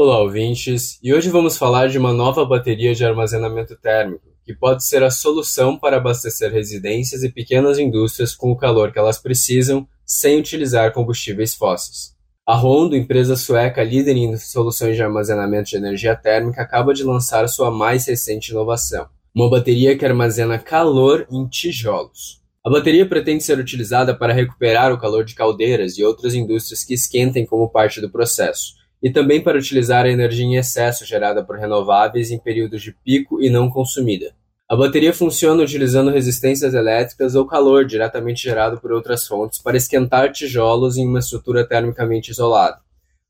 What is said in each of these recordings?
Olá, ouvintes, e hoje vamos falar de uma nova bateria de armazenamento térmico, que pode ser a solução para abastecer residências e pequenas indústrias com o calor que elas precisam, sem utilizar combustíveis fósseis. A Rondo, empresa sueca líder em soluções de armazenamento de energia térmica, acaba de lançar sua mais recente inovação, uma bateria que armazena calor em tijolos. A bateria pretende ser utilizada para recuperar o calor de caldeiras e outras indústrias que esquentem como parte do processo, e também para utilizar a energia em excesso gerada por renováveis em períodos de pico e não consumida. A bateria funciona utilizando resistências elétricas ou calor diretamente gerado por outras fontes para esquentar tijolos em uma estrutura termicamente isolada,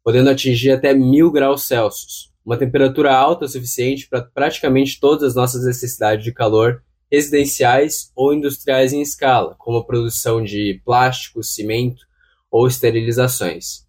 podendo atingir até 1000 graus Celsius, uma temperatura alta o suficiente para praticamente todas as nossas necessidades de calor residenciais ou industriais em escala, como a produção de plástico, cimento ou esterilizações.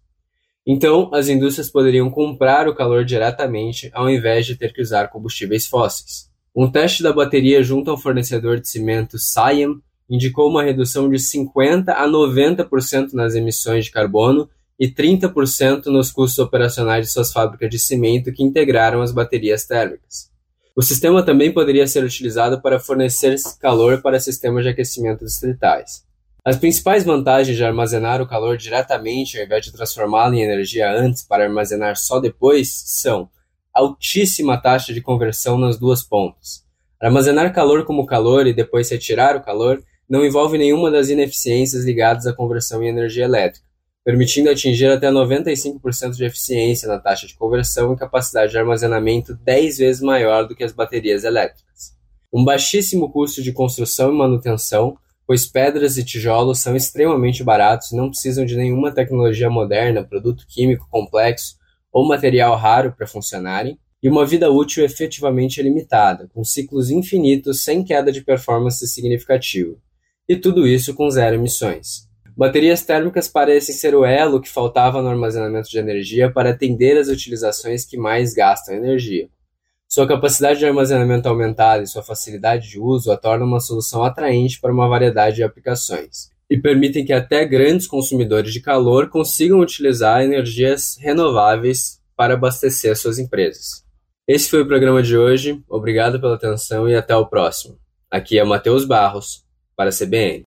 Então, as indústrias poderiam comprar o calor diretamente ao invés de ter que usar combustíveis fósseis. Um teste da bateria junto ao fornecedor de cimento Siam indicou uma redução de 50 a 90% nas emissões de carbono e 30% nos custos operacionais de suas fábricas de cimento que integraram as baterias térmicas. O sistema também poderia ser utilizado para fornecer calor para sistemas de aquecimento distritais. As principais vantagens de armazenar o calor diretamente ao invés de transformá-lo em energia antes para armazenar só depois são altíssima taxa de conversão nas duas pontas. Armazenar calor como calor e depois retirar o calor não envolve nenhuma das ineficiências ligadas à conversão em energia elétrica, permitindo atingir até 95% de eficiência na taxa de conversão e capacidade de armazenamento 10 vezes maior do que as baterias elétricas. Um baixíssimo custo de construção e manutenção, pois pedras e tijolos são extremamente baratos e não precisam de nenhuma tecnologia moderna, produto químico complexo ou material raro para funcionarem, e uma vida útil efetivamente limitada, com ciclos infinitos sem queda de performance significativa. E tudo isso com zero emissões. Baterias térmicas parecem ser o elo que faltava no armazenamento de energia para atender as utilizações que mais gastam energia. Sua capacidade de armazenamento aumentada e sua facilidade de uso a tornam uma solução atraente para uma variedade de aplicações e permitem que até grandes consumidores de calor consigam utilizar energias renováveis para abastecer suas empresas. Esse foi o programa de hoje. Obrigado pela atenção e até o próximo. Aqui é Matheus Barros, para a CBN.